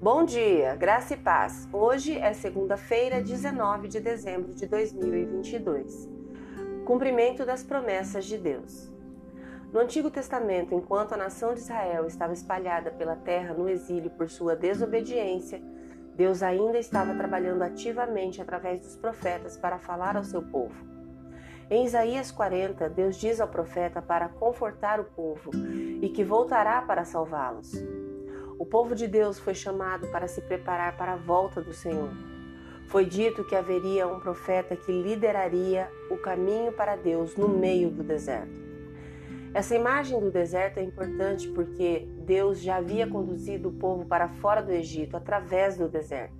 Bom dia, graça e paz. Hoje é segunda-feira, 19 de dezembro de 2022. Cumprimento das promessas de Deus. No Antigo Testamento, enquanto a nação de Israel estava espalhada pela terra no exílio por sua desobediência, Deus ainda estava trabalhando ativamente através dos profetas para falar ao seu povo. Em Isaías 40, Deus diz ao profeta para confortar o povo e que voltará para salvá-los. O povo de Deus foi chamado para se preparar para a volta do Senhor. Foi dito que haveria um profeta que lideraria o caminho para Deus no meio do deserto. Essa imagem do deserto é importante porque Deus já havia conduzido o povo para fora do Egito através do deserto.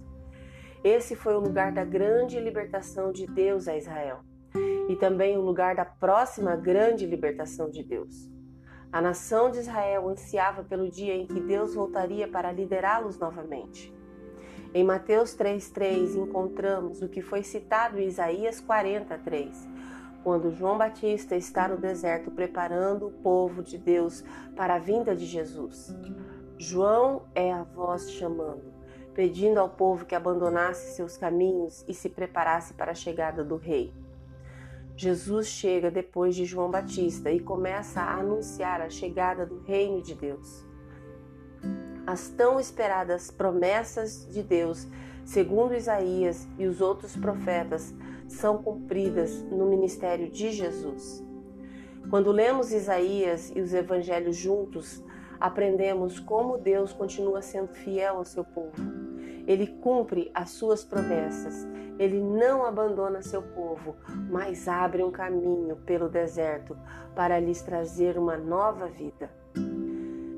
Esse foi o lugar da grande libertação de Deus a Israel e também o lugar da próxima grande libertação de Deus. A nação de Israel ansiava pelo dia em que Deus voltaria para liderá-los novamente. Em Mateus 3,3 encontramos o que foi citado em Isaías 43, quando João Batista está no deserto preparando o povo de Deus para a vinda de Jesus. João é a voz chamando, pedindo ao povo que abandonasse seus caminhos e se preparasse para a chegada do Rei. Jesus chega depois de João Batista e começa a anunciar a chegada do reino de Deus. As tão esperadas promessas de Deus, segundo Isaías e os outros profetas, são cumpridas no ministério de Jesus. Quando lemos Isaías e os evangelhos juntos, aprendemos como Deus continua sendo fiel ao seu povo. Ele cumpre as suas promessas ele não abandona seu povo, mas abre um caminho pelo deserto para lhes trazer uma nova vida.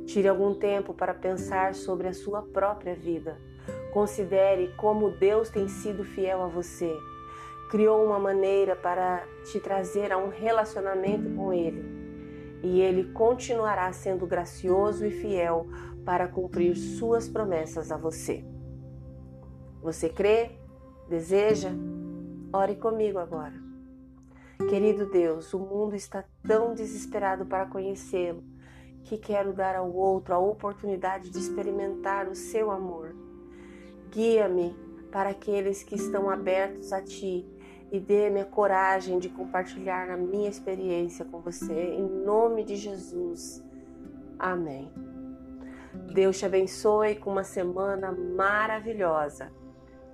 Tire algum tempo para pensar sobre a sua própria vida. Considere como Deus tem sido fiel a você. Criou uma maneira para te trazer a um relacionamento com Ele. E Ele continuará sendo gracioso e fiel para cumprir suas promessas a você. Você crê? Deseja? Ore comigo agora. Querido Deus, o mundo está tão desesperado para conhecê-lo que quero dar ao outro a oportunidade de experimentar o seu amor. Guia-me para aqueles que estão abertos a ti e dê-me a coragem de compartilhar a minha experiência com você, em nome de Jesus. Amém. Deus te abençoe com uma semana maravilhosa